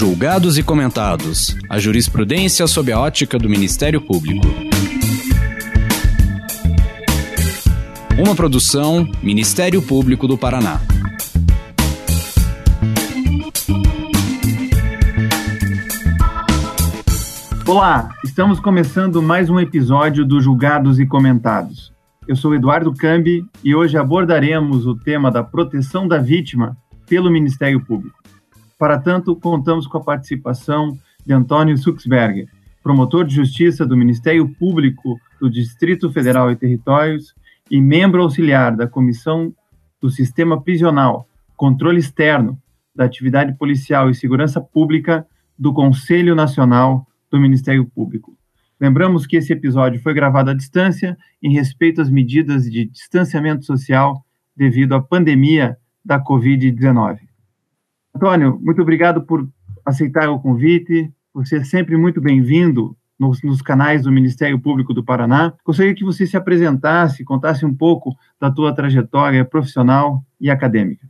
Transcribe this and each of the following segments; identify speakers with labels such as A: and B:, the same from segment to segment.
A: Julgados e comentados. A jurisprudência sob a ótica do Ministério Público. Uma produção Ministério Público do Paraná.
B: Olá, estamos começando mais um episódio do Julgados e Comentados. Eu sou Eduardo Cambi e hoje abordaremos o tema da proteção da vítima pelo Ministério Público. Para tanto, contamos com a participação de Antônio Suxberger, promotor de justiça do Ministério Público do Distrito Federal e Territórios e membro auxiliar da Comissão do Sistema Prisional, Controle Externo da Atividade Policial e Segurança Pública do Conselho Nacional do Ministério Público. Lembramos que esse episódio foi gravado à distância em respeito às medidas de distanciamento social devido à pandemia da Covid-19. Antônio, muito obrigado por aceitar o convite, por ser sempre muito bem-vindo nos, nos, canais do Ministério Público do Paraná. Gostaria que você se apresentasse, contasse um pouco da tua trajetória profissional e acadêmica.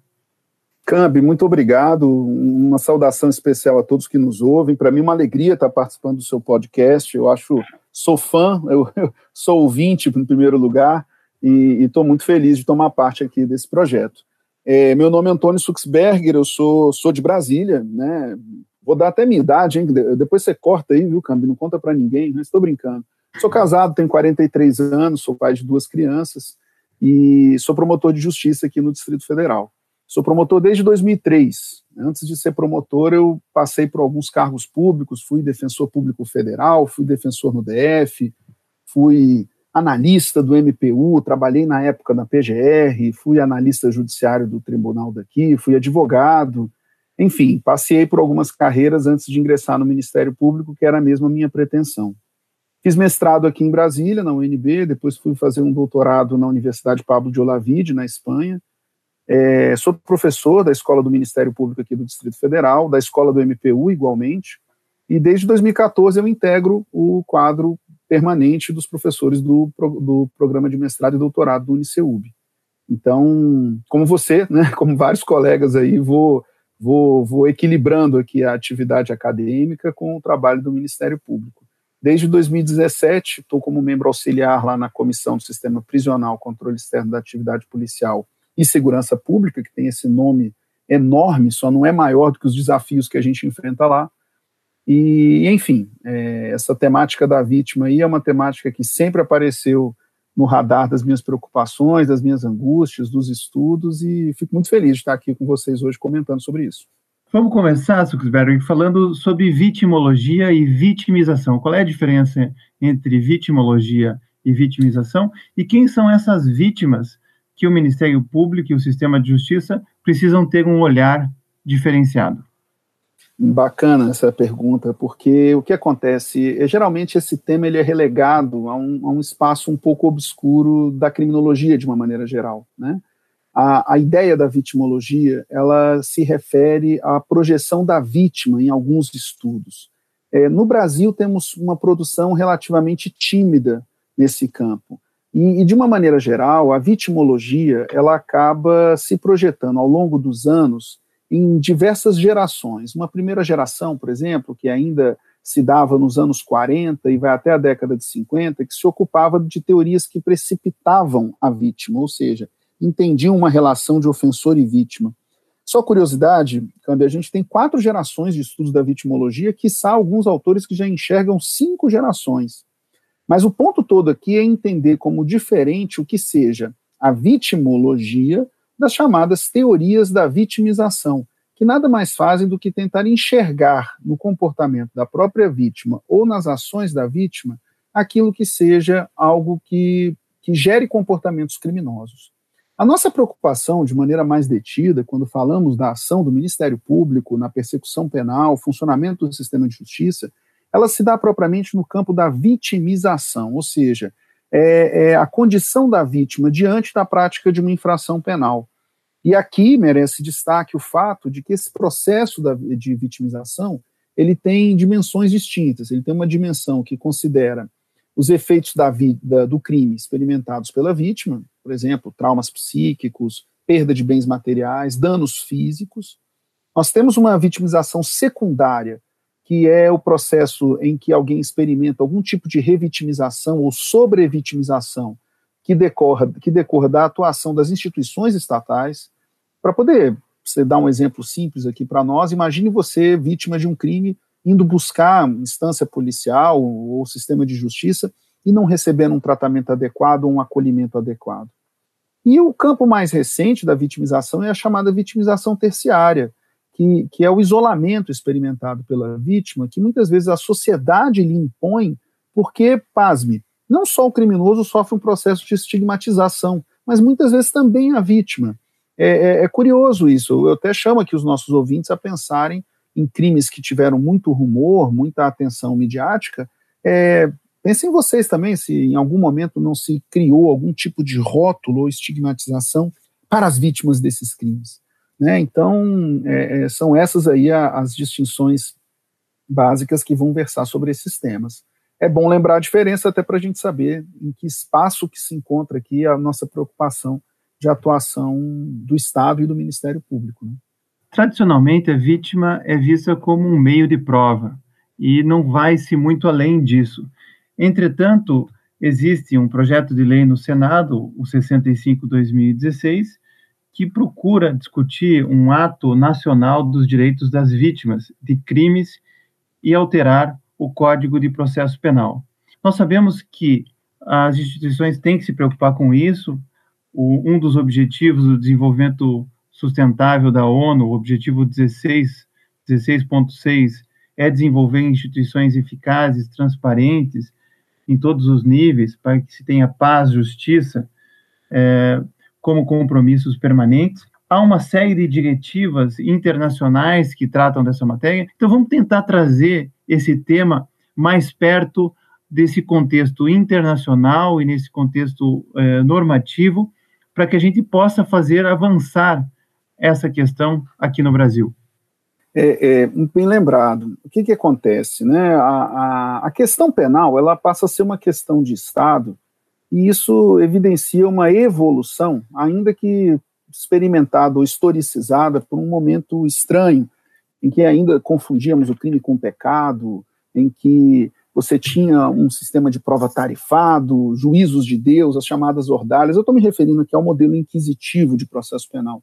C: Cambi, muito obrigado. Uma saudação especial a todos que nos ouvem. Para mim, uma alegria estar participando do seu podcast. Eu acho, sou fã, eu, eu sou ouvinte, em primeiro lugar, e estou muito feliz de tomar parte aqui desse projeto. É, meu nome é Antônio Suxberger, eu sou, sou de Brasília, né? Vou dar até minha idade, hein? Depois você corta aí, viu, Cambi? Não conta para ninguém, né? Estou brincando. Sou casado, tenho 43 anos, sou pai de duas crianças e sou promotor de justiça aqui no Distrito Federal. Sou promotor desde 2003. Antes de ser promotor, eu passei por alguns cargos públicos, fui defensor público federal, fui defensor no DF, fui analista do MPU, trabalhei na época na PGR, fui analista judiciário do tribunal daqui, fui advogado, enfim, passei por algumas carreiras antes de ingressar no Ministério Público, que era a minha pretensão. Fiz mestrado aqui em Brasília, na UNB, depois fui fazer um doutorado na Universidade Pablo de Olavide, na Espanha, é, sou professor da Escola do Ministério Público aqui do Distrito Federal, da Escola do MPU, igualmente, e desde 2014 eu integro o quadro permanente dos professores do, do programa de mestrado e doutorado do Uniceub. Então, como você, né, como vários colegas aí, vou, vou, vou equilibrando aqui a atividade acadêmica com o trabalho do Ministério Público. Desde 2017, estou como membro auxiliar lá na Comissão do Sistema Prisional, Controle Externo da Atividade Policial e segurança pública, que tem esse nome enorme, só não é maior do que os desafios que a gente enfrenta lá. E, enfim, é, essa temática da vítima aí é uma temática que sempre apareceu no radar das minhas preocupações, das minhas angústias, dos estudos, e fico muito feliz de estar aqui com vocês hoje comentando sobre isso.
B: Vamos começar, Suxberg, falando sobre vitimologia e vitimização. Qual é a diferença entre vitimologia e vitimização? E quem são essas vítimas que o Ministério Público e o sistema de justiça precisam ter um olhar diferenciado?
C: Bacana essa pergunta, porque o que acontece é geralmente esse tema ele é relegado a um, a um espaço um pouco obscuro da criminologia de uma maneira geral, né? A, a, ideia da vitimologia ela se refere à projeção da vítima em alguns estudos. É, no Brasil temos uma produção relativamente tímida nesse campo. E, e, de uma maneira geral, a vitimologia ela acaba se projetando ao longo dos anos em diversas gerações. Uma primeira geração, por exemplo, que ainda se dava nos anos 40 e vai até a década de 50, que se ocupava de teorias que precipitavam a vítima, ou seja, entendiam uma relação de ofensor e vítima. Só curiosidade, Câmbio, a gente tem quatro gerações de estudos da vitimologia, que são alguns autores que já enxergam cinco gerações. Mas o ponto todo aqui é entender como diferente o que seja a vitimologia das chamadas teorias da vitimização, que nada mais fazem do que tentar enxergar no comportamento da própria vítima ou nas ações da vítima aquilo que seja algo que, que gere comportamentos criminosos. A nossa preocupação, de maneira mais detida, quando falamos da ação do Ministério Público na persecução penal, funcionamento do sistema de justiça, ela se dá propriamente no campo da vitimização, ou seja, é, é a condição da vítima diante da prática de uma infração penal. E aqui merece destaque o fato de que esse processo da, de vitimização ele tem dimensões distintas. Ele tem uma dimensão que considera os efeitos da vida do crime experimentados pela vítima, por exemplo, traumas psíquicos, perda de bens materiais, danos físicos, Nós temos uma vitimização secundária, que é o processo em que alguém experimenta algum tipo de revitimização ou sobrevitimização que decorra, que decorra da atuação das instituições estatais. Para poder você dar um exemplo simples aqui para nós, imagine você vítima de um crime indo buscar instância policial ou sistema de justiça e não recebendo um tratamento adequado ou um acolhimento adequado. E o campo mais recente da vitimização é a chamada vitimização terciária, que, que é o isolamento experimentado pela vítima, que muitas vezes a sociedade lhe impõe, porque, pasme, não só o criminoso sofre um processo de estigmatização, mas muitas vezes também a vítima. É, é, é curioso isso, eu até chamo aqui os nossos ouvintes a pensarem em crimes que tiveram muito rumor, muita atenção midiática, é, Pensem vocês também se em algum momento não se criou algum tipo de rótulo ou estigmatização para as vítimas desses crimes. Né? Então, é, é, são essas aí as distinções básicas que vão versar sobre esses temas. É bom lembrar a diferença até para a gente saber em que espaço que se encontra aqui a nossa preocupação de atuação do Estado e do Ministério Público. Né?
B: Tradicionalmente, a vítima é vista como um meio de prova e não vai-se muito além disso. Entretanto, existe um projeto de lei no Senado, o 65-2016, que procura discutir um ato nacional dos direitos das vítimas de crimes e alterar o Código de Processo Penal. Nós sabemos que as instituições têm que se preocupar com isso. O, um dos objetivos do desenvolvimento sustentável da ONU, o objetivo 16, 16.6, é desenvolver instituições eficazes, transparentes, em todos os níveis, para que se tenha paz, justiça, é, como compromissos permanentes. Há uma série de diretivas internacionais que tratam dessa matéria, então vamos tentar trazer esse tema mais perto desse contexto internacional e nesse contexto é, normativo, para que a gente possa fazer avançar essa questão aqui no Brasil.
C: É, é, bem lembrado. O que, que acontece? Né? A, a, a, questão penal ela passa a ser uma questão de Estado, e isso evidencia uma evolução, ainda que experimentada ou historicizada por um momento estranho, em que ainda confundíamos o crime com o pecado, em que você tinha um sistema de prova tarifado, juízos de Deus, as chamadas ordalhas. Eu estou me referindo aqui ao modelo inquisitivo de processo penal.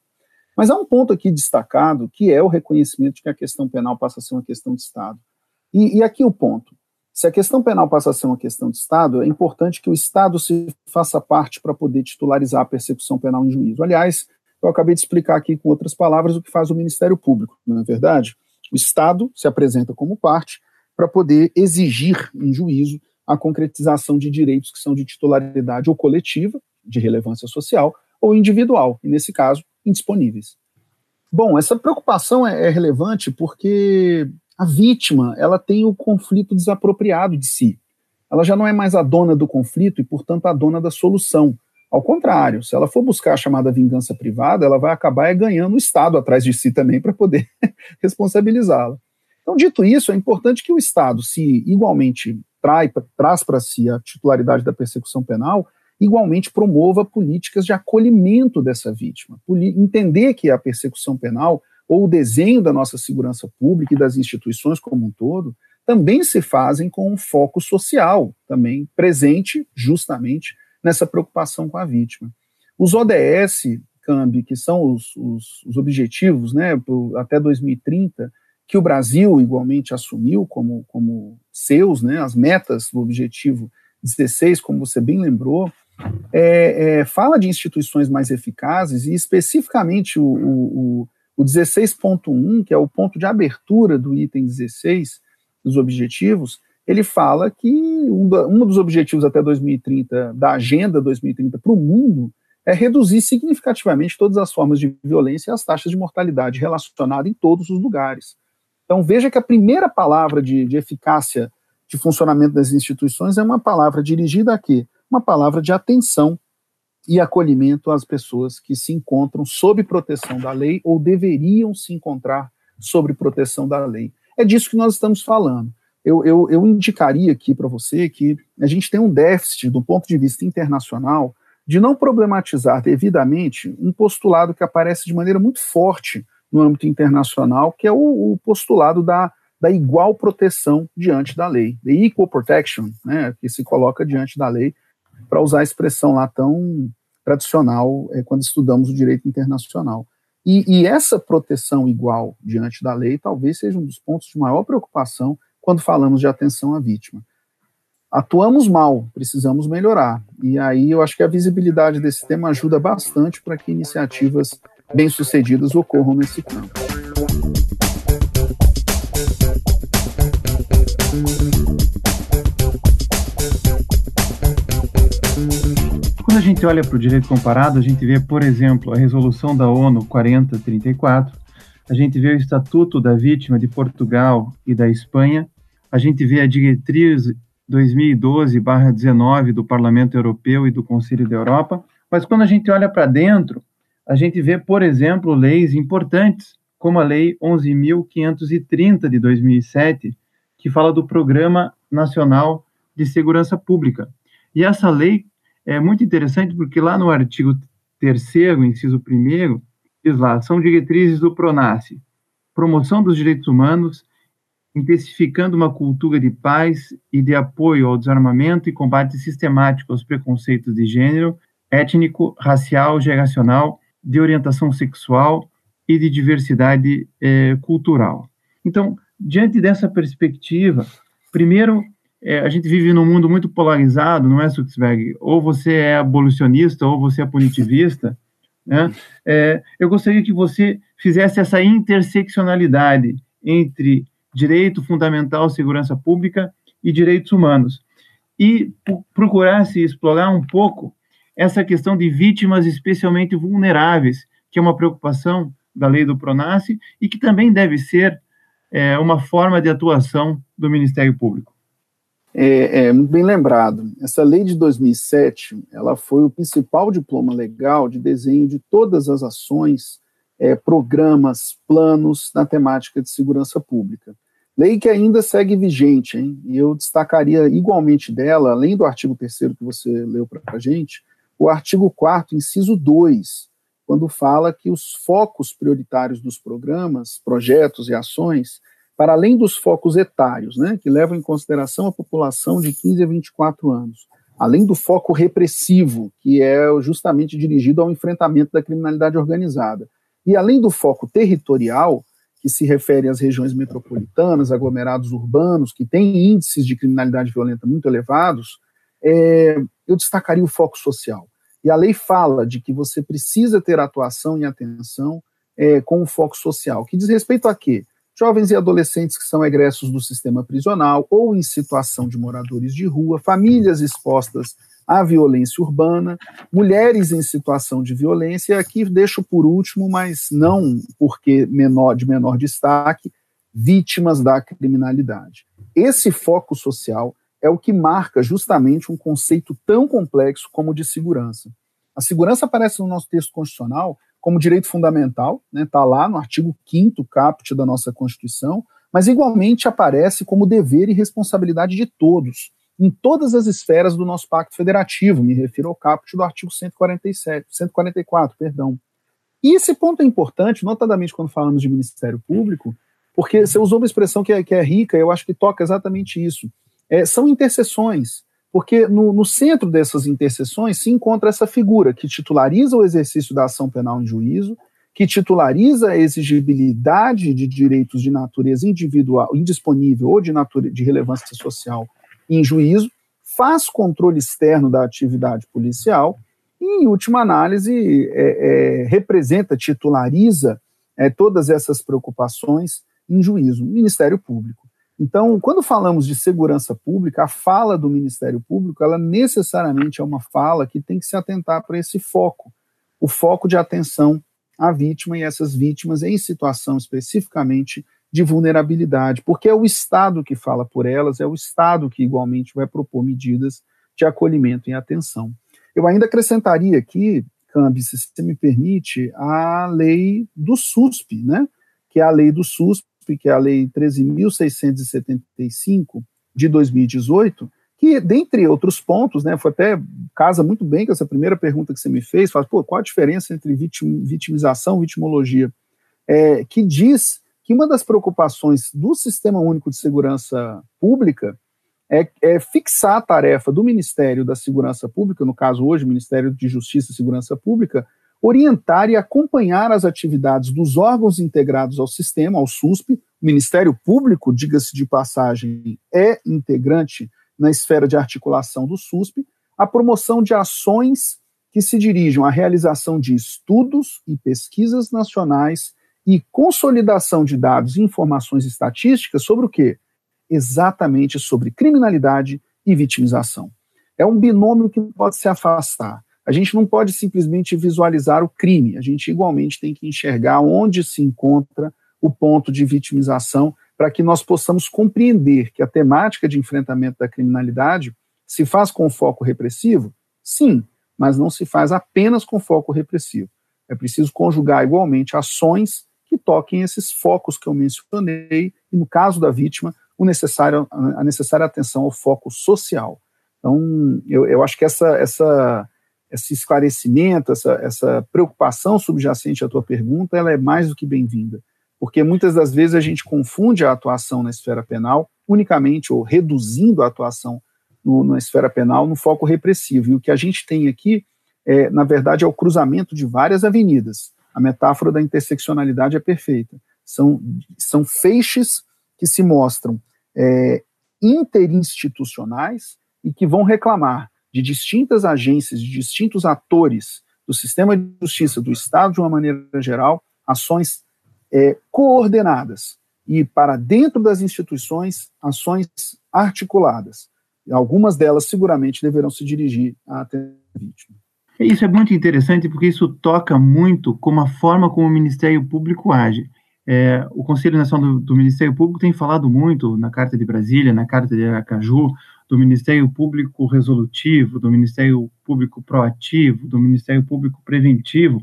C: Mas há um ponto aqui destacado, que é o reconhecimento de que a questão penal passa a ser uma questão de Estado. E, e aqui o ponto. Se a questão penal passa a ser uma questão de Estado, é importante que o Estado se faça parte para poder titularizar a persecução penal em juízo. Aliás, eu acabei de explicar aqui com outras palavras o que faz o Ministério Público, não é verdade? O Estado se apresenta como parte para poder exigir em juízo a concretização de direitos que são de titularidade ou coletiva, de relevância social, ou individual, e nesse caso, indisponíveis. Bom, essa preocupação é, é relevante porque a vítima ela tem o conflito desapropriado de si. Ela já não é mais a dona do conflito e, portanto, a dona da solução. Ao contrário, se ela for buscar a chamada vingança privada, ela vai acabar ganhando o Estado atrás de si também para poder responsabilizá-la. Então, dito isso, é importante que o Estado, se igualmente trai, traz para si a titularidade da persecução penal, igualmente promova políticas de acolhimento dessa vítima. Entender que a persecução penal ou o desenho da nossa segurança pública e das instituições como um todo também se fazem com um foco social, também presente justamente nessa preocupação com a vítima. Os ODS, Cambi, que são os, os, os objetivos né, até 2030, que o Brasil igualmente assumiu como, como seus, né, as metas do objetivo 16, como você bem lembrou, é, é, fala de instituições mais eficazes e especificamente o, o, o 16.1, que é o ponto de abertura do item 16 dos objetivos, ele fala que um, da, um dos objetivos até 2030 da agenda 2030 para o mundo é reduzir significativamente todas as formas de violência e as taxas de mortalidade relacionadas em todos os lugares. Então veja que a primeira palavra de, de eficácia de funcionamento das instituições é uma palavra dirigida a quê? uma palavra de atenção e acolhimento às pessoas que se encontram sob proteção da lei ou deveriam se encontrar sob proteção da lei. É disso que nós estamos falando. Eu, eu, eu indicaria aqui para você que a gente tem um déficit, do ponto de vista internacional, de não problematizar devidamente um postulado que aparece de maneira muito forte no âmbito internacional, que é o, o postulado da, da igual proteção diante da lei, the equal protection, né, que se coloca diante da lei, para usar a expressão lá tão tradicional é, quando estudamos o direito internacional. E, e, essa proteção igual diante da lei talvez seja um dos pontos de maior preocupação quando falamos de atenção à vítima. Atuamos mal, precisamos melhorar. E aí eu acho que a visibilidade desse tema ajuda bastante para que iniciativas bem-sucedidas ocorram nesse campo.
B: Quando a gente olha para o direito comparado, a gente vê, por exemplo, a resolução da ONU 4034, a gente vê o Estatuto da Vítima de Portugal e da Espanha, a gente vê a diretriz 2012/19 do Parlamento Europeu e do Conselho da Europa, mas quando a gente olha para dentro, a gente vê, por exemplo, leis importantes, como a Lei 11.530 de 2007, que fala do Programa Nacional de Segurança Pública. E essa lei é muito interessante porque lá no artigo 3 inciso 1 diz lá, são diretrizes do PRONASSE, promoção dos direitos humanos, intensificando uma cultura de paz e de apoio ao desarmamento e combate sistemático aos preconceitos de gênero, étnico, racial, geracional, de orientação sexual e de diversidade eh, cultural. Então, diante dessa perspectiva, primeiro, é, a gente vive num mundo muito polarizado, não é, Sutzberg? Ou você é abolicionista ou você é punitivista. Né? É, eu gostaria que você fizesse essa interseccionalidade entre direito fundamental, segurança pública e direitos humanos. E procurasse explorar um pouco essa questão de vítimas especialmente vulneráveis, que é uma preocupação da lei do PRONASSE e que também deve ser é, uma forma de atuação do Ministério Público.
C: É, é, muito bem lembrado. Essa lei de 2007, ela foi o principal diploma legal de desenho de todas as ações, é, programas, planos na temática de segurança pública. Lei que ainda segue vigente, hein? E eu destacaria igualmente dela, além do artigo 3 que você leu para a gente, o artigo 4 inciso 2, quando fala que os focos prioritários dos programas, projetos e ações, para além dos focos etários, né, que levam em consideração a população de 15 a 24 anos, além do foco repressivo, que é justamente dirigido ao enfrentamento da criminalidade organizada, e além do foco territorial, que se refere às regiões metropolitanas, aglomerados urbanos, que têm índices de criminalidade violenta muito elevados, é, eu destacaria o foco social. E a lei fala de que você precisa ter atuação e atenção é, com o foco social, que diz respeito a quê? Jovens e adolescentes que são egressos do sistema prisional ou em situação de moradores de rua, famílias expostas à violência urbana, mulheres em situação de violência, e aqui deixo por último, mas não porque menor de menor destaque, vítimas da criminalidade. Esse foco social é o que marca justamente um conceito tão complexo como o de segurança. A segurança aparece no nosso texto constitucional como direito fundamental, está né, tá lá no artigo 5 caput da nossa Constituição, mas igualmente aparece como dever e responsabilidade de todos, em todas as esferas do nosso pacto federativo, me refiro ao caput do artigo 147, 144, perdão. E esse ponto é importante, notadamente quando falamos de Ministério Público, porque você usou uma expressão que é, que é rica, eu acho que toca exatamente isso é, são intercessões, porque no, no, centro dessas intercessões se encontra essa figura que titulariza o exercício da ação penal em juízo, que titulariza a exigibilidade de direitos de natureza individual, indisponível ou de, natura, de relevância social em juízo, faz controle externo da atividade policial e, em última análise, é, é, representa, titulariza é, todas essas preocupações em juízo, Ministério Público. Então, quando falamos de segurança pública, a fala do Ministério Público, ela necessariamente é uma fala que tem que se atentar para esse foco, o foco de atenção à vítima e essas vítimas em situação especificamente de vulnerabilidade, porque é o Estado que fala por elas, é o Estado que igualmente vai propor medidas de acolhimento e atenção. Eu ainda acrescentaria aqui, Cambi, se você me permite, a lei do SUSP, né? Que é a lei do SUSP que é a Lei 13.675 de 2018, que, dentre outros pontos, né, foi até casa muito bem com essa primeira pergunta que você me fez, fala, pô, qual a diferença entre vitim, vitimização e vitimologia? é, que diz que uma das preocupações do Sistema Único de Segurança Pública é, é, fixar a tarefa do Ministério da Segurança Pública, no caso hoje, Ministério de Justiça e Segurança Pública, orientar e acompanhar as atividades dos órgãos integrados ao sistema, ao SUSP. O Ministério Público, diga-se de passagem, é integrante na esfera de articulação do SUSP, a promoção de ações que se dirijam à realização de estudos e pesquisas nacionais e consolidação de dados e informações estatísticas sobre o quê? Exatamente sobre criminalidade e vitimização. É um binômio que pode se afastar. A gente não pode simplesmente visualizar o crime, a gente igualmente tem que enxergar onde se encontra o ponto de vitimização para que nós possamos compreender que a temática de enfrentamento da criminalidade se faz com foco repressivo? Sim, mas não se faz apenas com foco repressivo. É preciso conjugar igualmente ações que toquem esses focos que eu mencionei, e no caso da vítima, o necessário, a necessária atenção ao foco social. Então, eu, eu acho que essa, essa, esse esclarecimento, essa, essa preocupação subjacente à tua pergunta, ela é mais do que bem-vinda, porque muitas das vezes a gente confunde a atuação na esfera penal unicamente, ou reduzindo a atuação no, na esfera penal no foco repressivo. E o que a gente tem aqui, é, na verdade, é o cruzamento de várias avenidas. A metáfora da interseccionalidade é perfeita. São, são feixes que se mostram é, interinstitucionais e que vão reclamar de distintas agências, de distintos atores do sistema de justiça, do Estado de uma maneira geral, ações é, coordenadas e, para dentro das instituições, ações articuladas. Algumas delas seguramente deverão se dirigir à vítima.
B: Isso é muito interessante porque isso toca muito com a forma como o Ministério Público age. É, o Conselho Nacional do, do, Ministério Público tem falado muito na Carta de Brasília, na Carta de Aracaju, do Ministério Público Resolutivo, do Ministério Público Proativo, do Ministério Público Preventivo.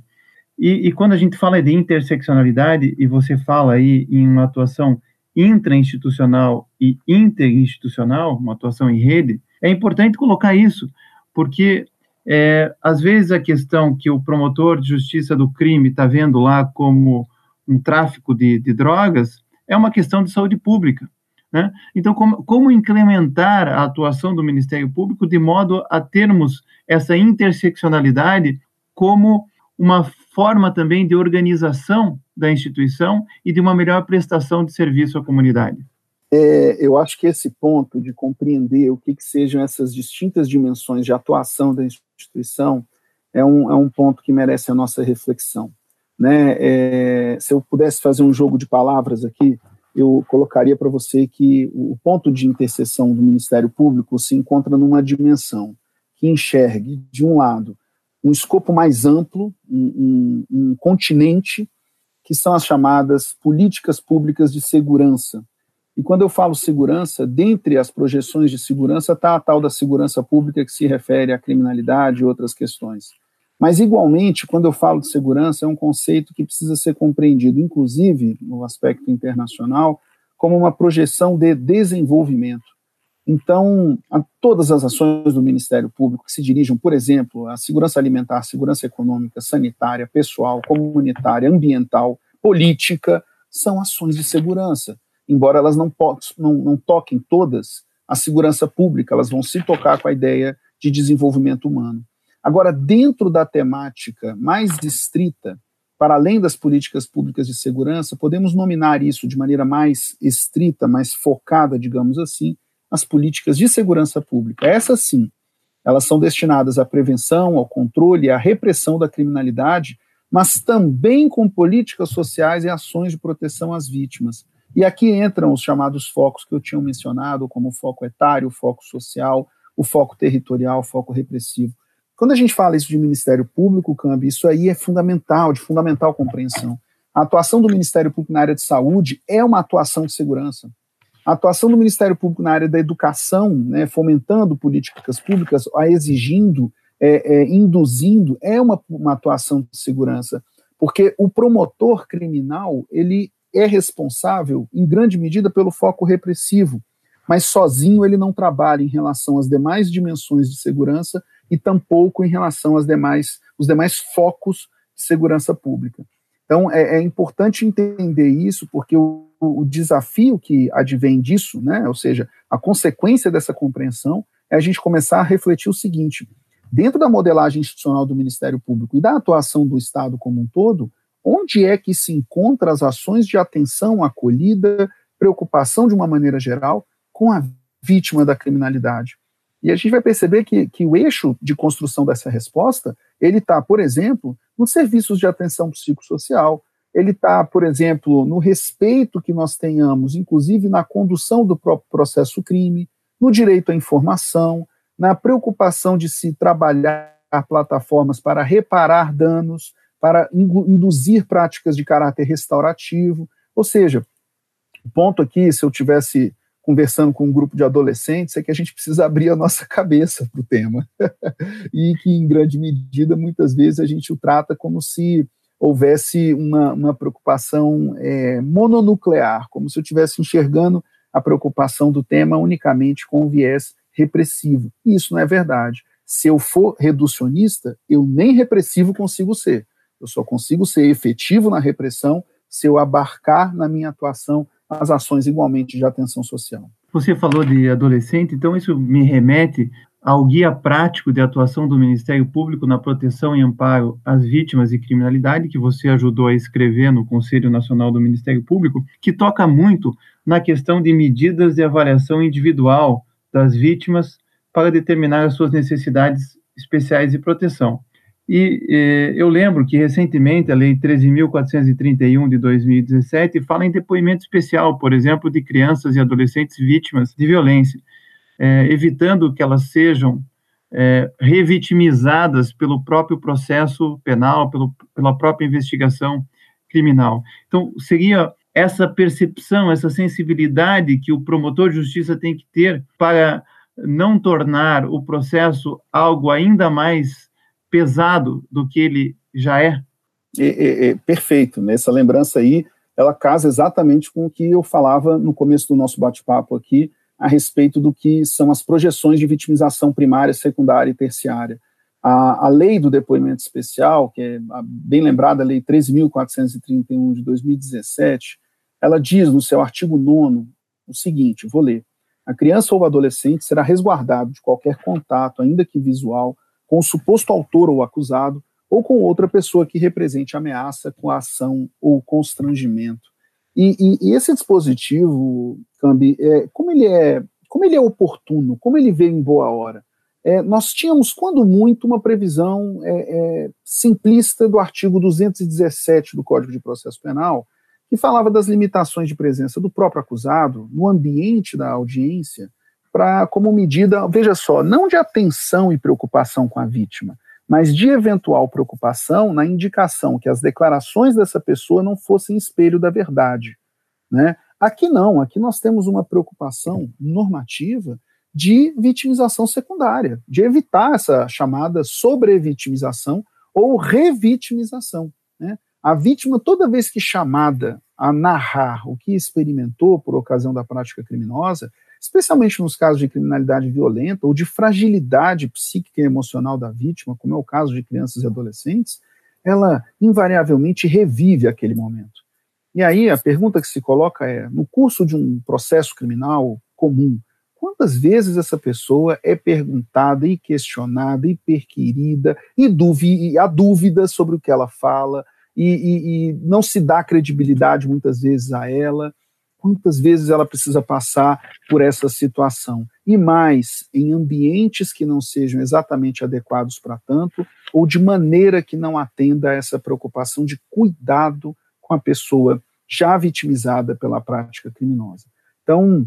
B: E, e quando a gente fala de interseccionalidade, e você fala aí em uma atuação intrainstitucional e interinstitucional, uma atuação em rede, é importante colocar isso, porque é, às vezes a questão que o promotor de justiça do crime está vendo lá como um tráfico de, de, drogas é uma questão de saúde pública. Né? Então, como, como incrementar a atuação do Ministério Público de modo a termos essa interseccionalidade como uma forma também de organização da instituição e de uma melhor prestação de serviço à comunidade?
C: É, eu acho que esse ponto de compreender o que, que sejam essas distintas dimensões de atuação da instituição é um, é um ponto que merece a nossa reflexão. Né? É, se eu pudesse fazer um jogo de palavras aqui, eu colocaria para você que o ponto de interseção do Ministério Público se encontra numa dimensão que enxergue, de um lado, um escopo mais amplo, um, um, um continente, que são as chamadas políticas públicas de segurança, e quando eu falo segurança, dentre as projeções de segurança está a tal da segurança pública que se refere à criminalidade e outras questões. Mas, igualmente, quando eu falo de segurança, é um conceito que precisa ser compreendido, inclusive no aspecto internacional, como uma projeção de desenvolvimento. Então, todas as ações do Ministério Público que se dirigem, por exemplo, à segurança alimentar, segurança econômica, sanitária, pessoal, comunitária, ambiental, política, são ações de segurança embora elas não, não, não toquem todas a segurança pública, elas vão se tocar com a ideia de desenvolvimento humano. Agora, dentro da temática mais estrita, para além das políticas públicas de segurança, podemos nominar isso de maneira mais estrita, mais focada, digamos assim, as políticas de segurança pública. Essas sim, elas são destinadas à prevenção, ao controle, à repressão da criminalidade, mas também com políticas sociais e ações de proteção às vítimas. E aqui entram os chamados focos que eu tinha mencionado, como o foco etário, o foco social, o foco territorial, o foco repressivo. Quando a gente fala isso de Ministério Público, Cambi, isso aí é fundamental, de fundamental compreensão. A atuação do Ministério Público na área de saúde é uma atuação de segurança. A atuação do Ministério Público na área da educação, né, fomentando políticas públicas, a exigindo, é, é, induzindo, é uma, uma atuação de segurança. Porque o promotor criminal, ele é responsável, em grande medida, pelo foco repressivo, mas sozinho ele não trabalha em relação às demais dimensões de segurança e tampouco em relação aos demais, os demais focos de segurança pública. Então, é, é importante entender isso, porque o, o, desafio que advém disso, né, ou seja, a consequência dessa compreensão, é a gente começar a refletir o seguinte: dentro da modelagem institucional do Ministério Público e da atuação do Estado como um todo, onde é que se encontra as ações de atenção, acolhida, preocupação de uma maneira geral com a vítima da criminalidade? E a gente vai perceber que, que o eixo de construção dessa resposta, ele está, por exemplo, nos serviços de atenção psicossocial, ele está, por exemplo, no respeito que nós tenhamos, inclusive na condução do próprio processo crime, no direito à informação, na preocupação de se trabalhar plataformas para reparar danos, para induzir práticas de caráter restaurativo. Ou seja, o ponto aqui, se eu tivesse conversando com um grupo de adolescentes é que a gente precisa abrir a nossa cabeça para o tema e que em grande medida muitas vezes a gente o trata como se houvesse uma, uma preocupação é, mononuclear, como se eu estivesse enxergando a preocupação do tema unicamente com o viés repressivo. E isso não é verdade. Se eu for reducionista, eu nem repressivo consigo ser. Eu só consigo ser efetivo na repressão se eu abarcar na minha atuação as ações igualmente de atenção social.
B: Você falou de adolescente, então isso me remete ao guia prático de atuação do Ministério Público na proteção e amparo às vítimas de criminalidade, que você ajudou a escrever no Conselho Nacional do Ministério Público, que toca muito na questão de medidas de avaliação individual das vítimas para determinar as suas necessidades especiais de proteção. E eh, eu lembro que recentemente a Lei 13.431 de 2017 fala em depoimento especial, por exemplo, de crianças e adolescentes vítimas de violência, eh, evitando que elas sejam eh, revitimizadas pelo próprio processo penal, pelo, pela própria investigação criminal. Então, seria essa percepção, essa sensibilidade que o promotor de justiça tem que ter para não tornar o processo algo ainda mais pesado do que ele já é?
C: É, é, é perfeito. Né? lembrança aí, ela casa exatamente com o que eu falava no começo do nosso bate-papo aqui, a respeito do que são as projeções de vitimização primária, secundária e terciária. A, a lei do depoimento especial, que é a bem lembrada a Lei 13.431 de 2017, ela diz no seu artigo 9 o seguinte: vou ler. A criança ou adolescente será resguardado de qualquer contato, ainda que visual, com o suposto autor ou acusado, ou com outra pessoa que represente ameaça, coação ou constrangimento. E, e, e esse dispositivo, Cambi, é, como, ele é, como ele é oportuno, como ele veio em boa hora? É, nós tínhamos, quando muito, uma previsão é, é simplista do artigo 217 do Código de Processo Penal, que falava das limitações de presença do próprio acusado no ambiente da audiência, para como medida, veja só, não de atenção e preocupação com a vítima, mas de eventual preocupação na indicação que as declarações dessa pessoa não fossem espelho da verdade. Né? Aqui não, aqui nós temos uma preocupação normativa de vitimização secundária, de evitar essa chamada sobrevitimização ou revitimização. Né? A vítima, toda vez que chamada a narrar o que experimentou por ocasião da prática criminosa, especialmente nos casos de criminalidade violenta ou de fragilidade psíquica e emocional da vítima, como é o caso de crianças e adolescentes, ela invariavelmente revive aquele momento. E aí a pergunta que se coloca é: no curso de um processo criminal comum, quantas vezes essa pessoa é perguntada e questionada e perquirida e, e há dúvidas sobre o que ela fala e, e, e não se dá credibilidade muitas vezes a ela? Quantas vezes ela precisa passar por essa situação. E mais, em ambientes que não sejam exatamente adequados para tanto, ou de maneira que não atenda a essa preocupação de cuidado com a pessoa já vitimizada pela prática criminosa. Então,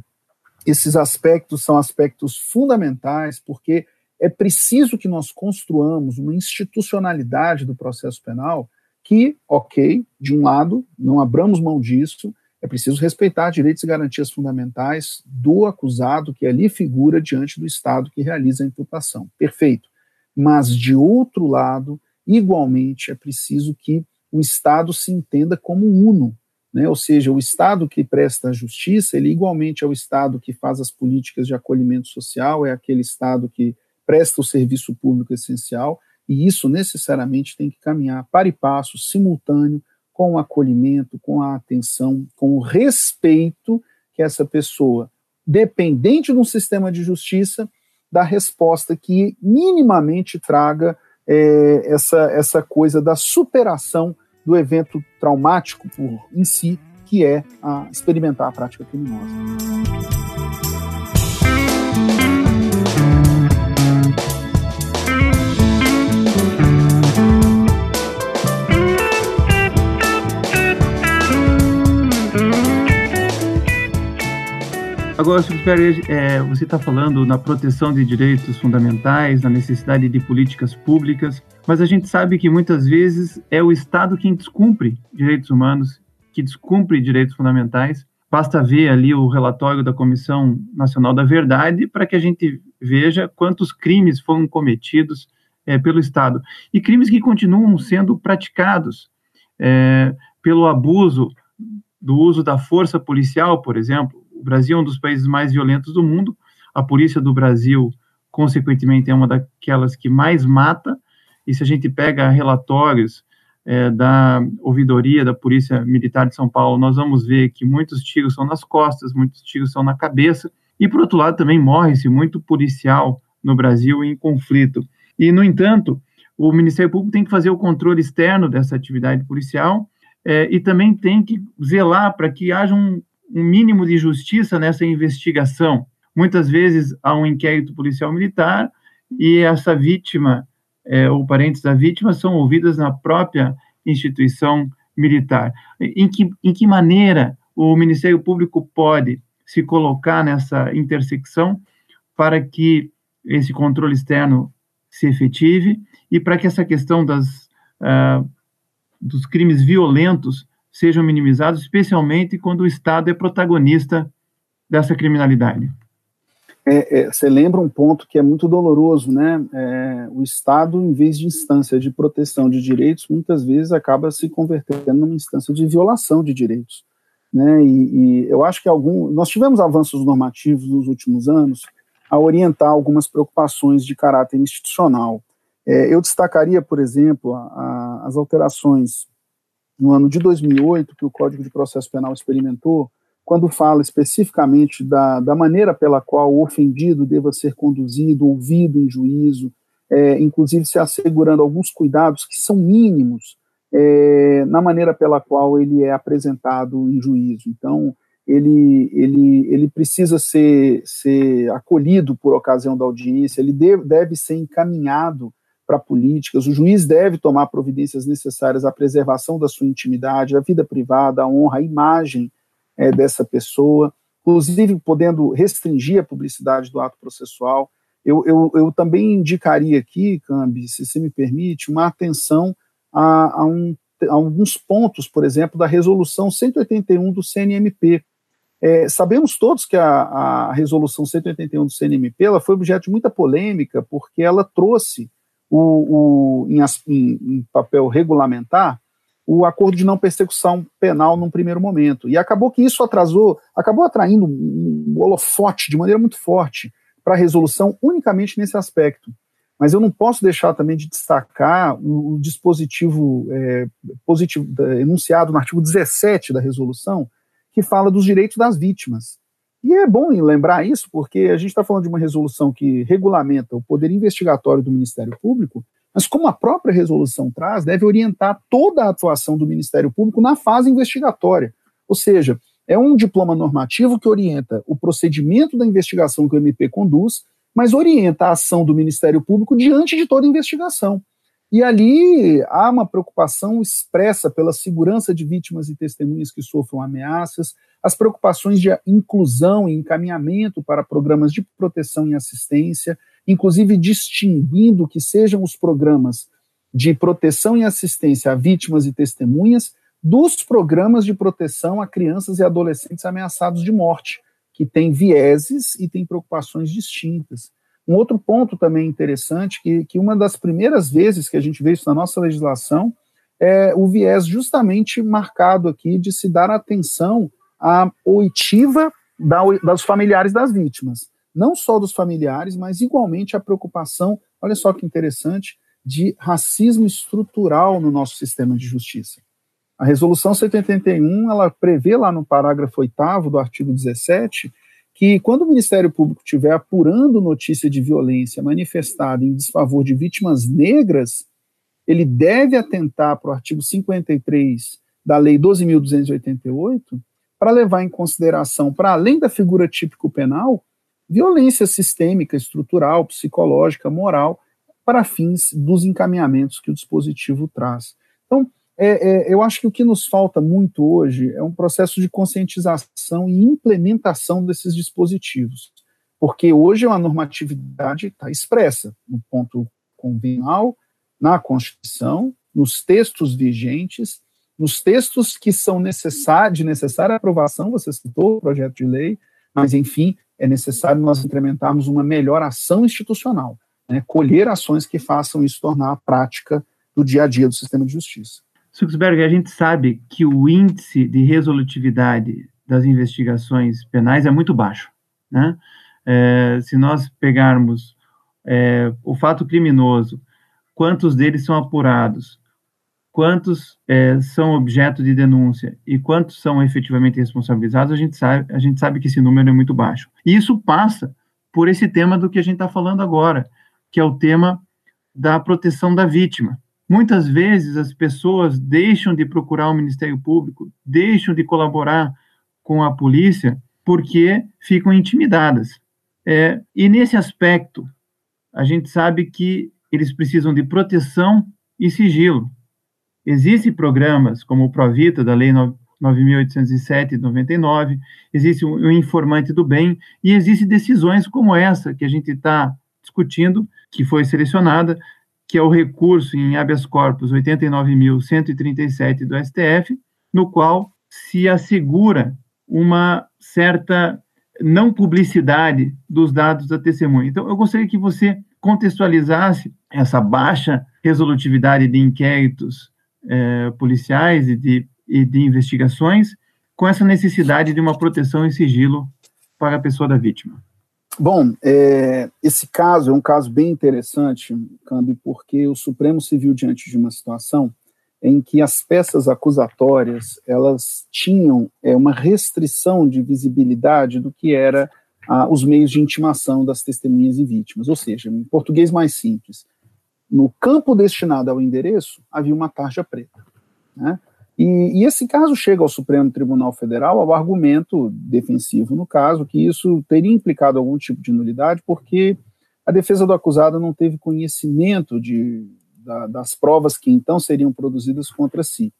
C: esses aspectos são aspectos fundamentais, porque é preciso que nós construamos uma institucionalidade do processo penal que, ok, de um lado, não abramos mão disso, é preciso respeitar direitos e garantias fundamentais do acusado que ali figura diante do Estado que realiza a imputação. Perfeito. Mas, de outro lado, igualmente é preciso que o Estado se entenda como uno, né? ou seja, o Estado que presta a justiça, ele igualmente é o Estado que faz as políticas de acolhimento social, é aquele Estado que presta o serviço público essencial, e isso necessariamente tem que caminhar para e passo, simultâneo, com o acolhimento, com a atenção, com o respeito que essa pessoa, dependente de um sistema de justiça, dá resposta que minimamente traga é, essa, essa coisa da superação do evento traumático por em si, que é a experimentar a prática criminosa.
B: Agora, secretário, é, você está falando na proteção de direitos fundamentais, na necessidade de políticas públicas, mas a gente sabe que muitas vezes é o Estado quem descumpre direitos humanos, que descumpre direitos fundamentais. Basta ver ali o relatório da Comissão Nacional da Verdade para que a gente veja quantos crimes foram cometidos é, pelo Estado. E crimes que continuam sendo praticados é, pelo abuso do uso da força policial, por exemplo, o Brasil é um dos países mais violentos do mundo. A polícia do Brasil, consequentemente, é uma daquelas que mais mata. E se a gente pega relatórios é, da ouvidoria da Polícia Militar de São Paulo, nós vamos ver que muitos tiros são nas costas, muitos tiros são na cabeça. E, por outro lado, também morre-se muito policial no Brasil em conflito. E, no entanto, o Ministério Público tem que fazer o controle externo dessa atividade policial é, e também tem que zelar para que haja um um mínimo de justiça nessa investigação. Muitas vezes há um inquérito policial militar e essa vítima é, ou parentes da vítima são ouvidas na própria instituição militar. Em que, em que maneira o Ministério Público pode se colocar nessa intersecção para que esse controle externo se efetive e para que essa questão das, uh, dos crimes violentos sejam minimizados, especialmente quando o Estado é protagonista dessa criminalidade.
C: É, é, você lembra um ponto que é muito doloroso, né? É, o Estado, em vez de instância de proteção de direitos, muitas vezes acaba se convertendo numa instância de violação de direitos, né? E, e eu acho que algum, nós tivemos avanços normativos nos últimos anos a orientar algumas preocupações de caráter institucional. É, eu destacaria, por exemplo, a, a, as alterações no ano de 2008, que o Código de Processo Penal experimentou, quando fala especificamente da, da maneira pela qual o ofendido deva ser conduzido, ouvido em juízo, é, inclusive se assegurando alguns cuidados que são mínimos é, na maneira pela qual ele é apresentado em juízo. Então, ele, ele, ele precisa ser, ser acolhido por ocasião da audiência, ele deve, deve ser encaminhado para políticas. O juiz deve tomar providências necessárias à preservação da sua intimidade, da vida privada, a honra, a imagem é, dessa pessoa, inclusive podendo restringir a publicidade do ato processual. Eu, eu, eu também indicaria aqui, Cambi, se você me permite, uma atenção a, a, um, a alguns pontos, por exemplo, da resolução 181 do CNMP, é, sabemos todos que a, a, resolução 181 do CNMP ela foi objeto de muita polêmica, porque ela trouxe o, o em, em, em, papel regulamentar o acordo de não persecução penal num primeiro momento. E acabou que isso atrasou, acabou atraindo um holofote de maneira muito forte para a resolução unicamente nesse aspecto. Mas eu não posso deixar também de destacar o, dispositivo é, positivo, enunciado no artigo 17 da resolução, que fala dos direitos das vítimas. E é bom lembrar isso, porque a gente está falando de uma resolução que regulamenta o poder investigatório do Ministério Público, mas como a própria resolução traz, deve orientar toda a atuação do Ministério Público na fase investigatória. Ou seja, é um diploma normativo que orienta o procedimento da investigação que o MP conduz, mas orienta a ação do Ministério Público diante de toda investigação. E ali há uma preocupação expressa pela segurança de vítimas e testemunhas que sofram ameaças, as preocupações de inclusão e encaminhamento para programas de proteção e assistência, inclusive distinguindo que sejam os programas de proteção e assistência a vítimas e testemunhas dos programas de proteção a crianças e adolescentes ameaçados de morte, que têm vieses e têm preocupações distintas. Um outro ponto também interessante, que, que uma das primeiras vezes que a gente vê isso na nossa legislação, é o viés justamente marcado aqui de se dar atenção à oitiva da, das familiares das vítimas. Não só dos familiares, mas igualmente a preocupação, olha só que interessante, de racismo estrutural no nosso sistema de justiça. A resolução 181, ela prevê lá no parágrafo 8 do artigo 17 que quando o Ministério Público estiver apurando notícia de violência manifestada em desfavor de vítimas negras, ele deve atentar para o artigo 53 da Lei 12.288 para levar em consideração, para além da figura típico penal, violência sistêmica, estrutural, psicológica, moral, para fins dos encaminhamentos que o dispositivo traz. Então, é, é, eu acho que o que nos falta muito hoje é um processo de conscientização e implementação desses dispositivos, porque hoje a normatividade está expressa no ponto convencional, na Constituição, nos textos vigentes, nos textos que são necessários, de necessária aprovação, você citou o projeto de lei, mas, enfim, é necessário nós implementarmos uma melhor ação institucional, né, colher ações que façam isso tornar a prática do dia a dia do sistema de justiça.
B: Suxberg, a gente sabe que o índice de resolutividade das investigações penais é muito baixo. Né? É, se nós pegarmos é, o fato criminoso, quantos deles são apurados, quantos é, são objeto de denúncia e quantos são efetivamente responsabilizados, a gente, sabe, a gente sabe que esse número é muito baixo. E isso passa por esse tema do que a gente está falando agora, que é o tema da proteção da vítima. Muitas vezes as pessoas deixam de procurar o Ministério Público, deixam de colaborar com a polícia porque ficam intimidadas. É, e nesse aspecto, a gente sabe que eles precisam de proteção e sigilo. Existem programas como o Provita, da Lei 9.807 de 99, existe o Informante do Bem, e existem decisões como essa que a gente está discutindo, que foi selecionada, que é o recurso em habeas corpus 89.137 do STF, no qual se assegura uma certa não publicidade dos dados da testemunha. Então, eu gostaria que você contextualizasse essa baixa resolutividade de inquéritos eh, policiais e de, e de investigações com essa necessidade de uma proteção e sigilo para a pessoa da vítima.
C: Bom, é, esse caso é um caso bem interessante, Cambi, porque o Supremo se viu diante de uma situação em que as peças acusatórias elas tinham é, uma restrição de visibilidade do que era ah, os meios de intimação das testemunhas e vítimas, ou seja, em português mais simples, no campo destinado ao endereço havia uma tarja preta, né? E, e, esse caso chega ao Supremo Tribunal Federal ao argumento defensivo, no caso, que isso teria implicado algum tipo de nulidade, porque a defesa do acusado não teve conhecimento de, da, das provas que então seriam produzidas contra si.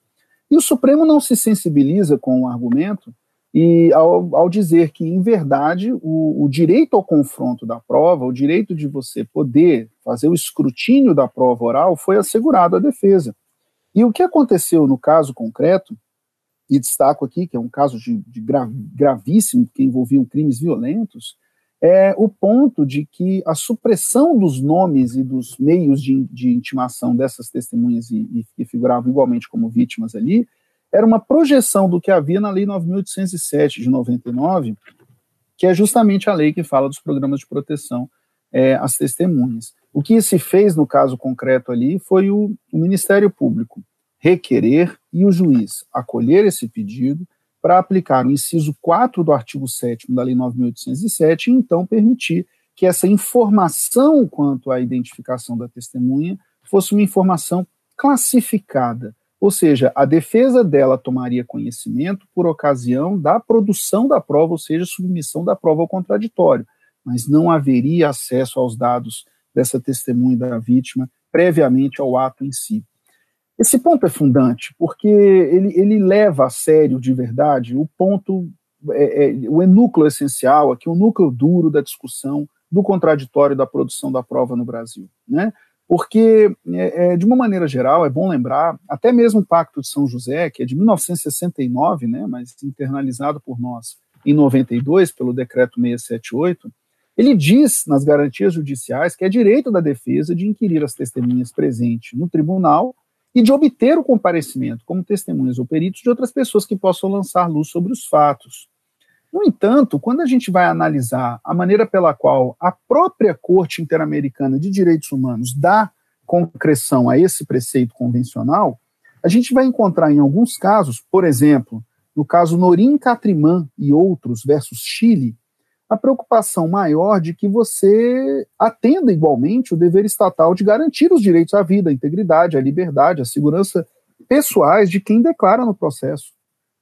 C: E o Supremo não se sensibiliza com o argumento e ao, ao dizer que, em verdade, o, o direito ao confronto da prova, o direito de você poder fazer o escrutínio da prova oral foi assegurado à defesa. E o que aconteceu no caso concreto, e destaco aqui que é um caso de, de gravíssimo, que envolviam crimes violentos, é o ponto de que a supressão dos nomes e dos meios de, de intimação dessas testemunhas e, que figuravam igualmente como vítimas ali, era uma projeção do que havia na Lei 9.807 de 99, que é justamente a lei que fala dos programas de proteção é, às testemunhas. O que se fez no caso concreto ali foi o, o Ministério Público requerer e o juiz acolher esse pedido para aplicar o inciso 4 do artigo 7 da Lei 9.807 e então permitir que essa informação quanto à identificação da testemunha fosse uma informação classificada, ou seja, a defesa dela tomaria conhecimento por ocasião da produção da prova, ou seja, submissão da prova ao contraditório, mas não haveria acesso aos dados dessa testemunha da vítima previamente ao ato em si. Esse ponto é fundante, porque ele, ele leva a sério, de verdade, o ponto, é, é, o núcleo essencial aqui, o núcleo duro da discussão do contraditório da produção da prova no Brasil. Né? Porque, é, é de uma maneira geral, é bom lembrar, até mesmo o Pacto de São José, que é de 1969, né, mas internalizado por nós em 92, pelo Decreto 678, ele diz nas garantias judiciais que é direito da defesa de inquirir as testemunhas presentes no tribunal e de obter o comparecimento como testemunhas ou peritos de outras pessoas que possam lançar luz sobre os fatos. No entanto, quando a gente vai analisar a maneira pela qual a própria Corte Interamericana de Direitos Humanos dá concreção a esse preceito convencional, a gente vai encontrar em alguns casos, por exemplo, no caso Norim Catrimã e outros versus Chile, a preocupação maior de que você atenda igualmente o dever estatal de garantir os direitos à vida, à integridade, à liberdade, à segurança pessoais de quem declara no processo.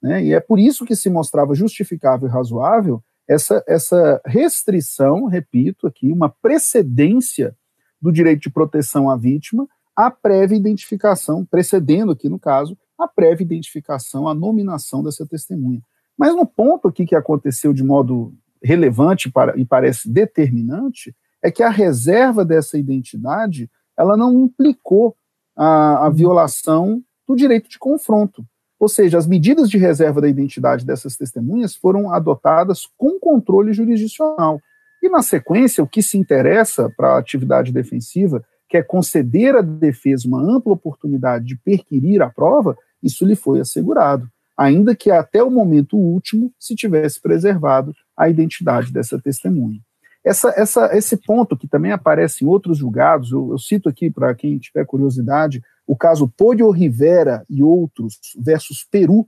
C: Né? E é por isso que se mostrava justificável e razoável essa, essa restrição, repito aqui, uma precedência do direito de proteção à vítima à prévia identificação, precedendo aqui no caso, a prévia identificação, a nominação dessa testemunha. Mas no ponto aqui que aconteceu de modo relevante para, e parece determinante, é que a reserva dessa identidade ela não implicou a, a violação do direito de confronto. Ou seja, as medidas de reserva da identidade dessas testemunhas foram adotadas com controle jurisdicional. E, na sequência, o que se interessa para a atividade defensiva, que é conceder à defesa uma ampla oportunidade de perquirir a prova, isso lhe foi assegurado, ainda que até o momento último se tivesse preservado a identidade dessa testemunha. Essa, essa, esse ponto, que também aparece em outros julgados, eu, eu cito aqui para quem tiver curiosidade, o caso Podio Rivera e outros versus Peru,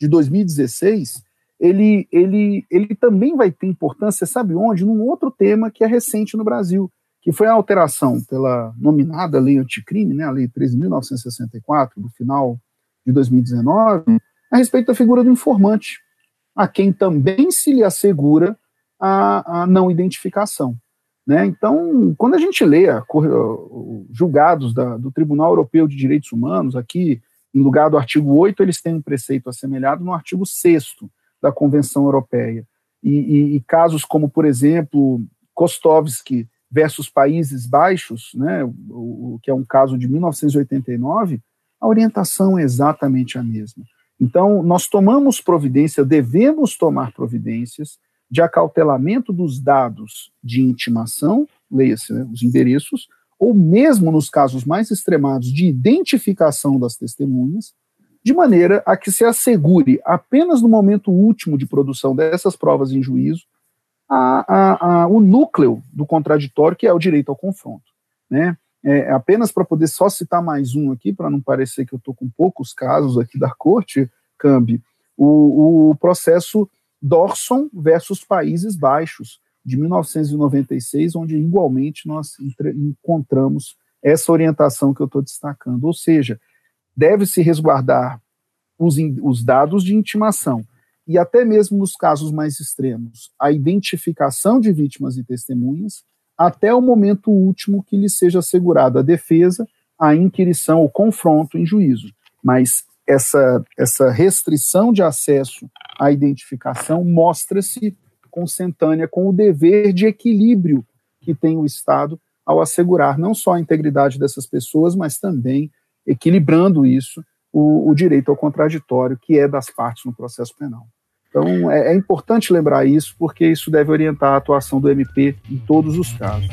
C: de 2016, ele, ele, ele também vai ter importância, sabe onde? Num outro tema que é recente no Brasil, que foi a alteração pela nominada lei anticrime, né, a lei 13.964, do final de 2019, a respeito da figura do informante, a quem também se lhe assegura a, a não identificação. Né? Então, quando a gente lê os julgados da, do Tribunal Europeu de Direitos Humanos, aqui, em lugar do artigo 8, eles têm um preceito assemelhado no artigo 6 da Convenção Europeia. E, e, e, casos como, por exemplo, Kostovski versus Países Baixos, né, o, o, que é um caso de 1989, a orientação é exatamente a mesma. Então, nós tomamos providência, devemos tomar providências de acautelamento dos dados de intimação, leia-se, né, os endereços, ou mesmo nos casos mais extremados de identificação das testemunhas, de maneira a que se assegure apenas no momento último de produção dessas provas em juízo a, a, a, o núcleo do contraditório, que é o direito ao confronto. Né? É, apenas para poder só citar mais um aqui, para não parecer que eu estou com poucos casos aqui da corte, Cambi, o, o processo Dorson versus Países Baixos, de 1996, onde igualmente nós encontramos essa orientação que eu estou destacando. Ou seja, deve-se resguardar os, os dados de intimação e até mesmo nos casos mais extremos, a identificação de vítimas e testemunhas, até o momento último que lhe seja assegurada a defesa, a inquirição, o confronto em juízo. Mas essa, essa restrição de acesso à identificação mostra-se consentânea com o dever de equilíbrio que tem o Estado ao assegurar não só a integridade dessas pessoas, mas também equilibrando isso o, o direito ao contraditório que é das partes no processo penal. Então é, é importante lembrar isso porque isso deve orientar a atuação do MP em todos os casos.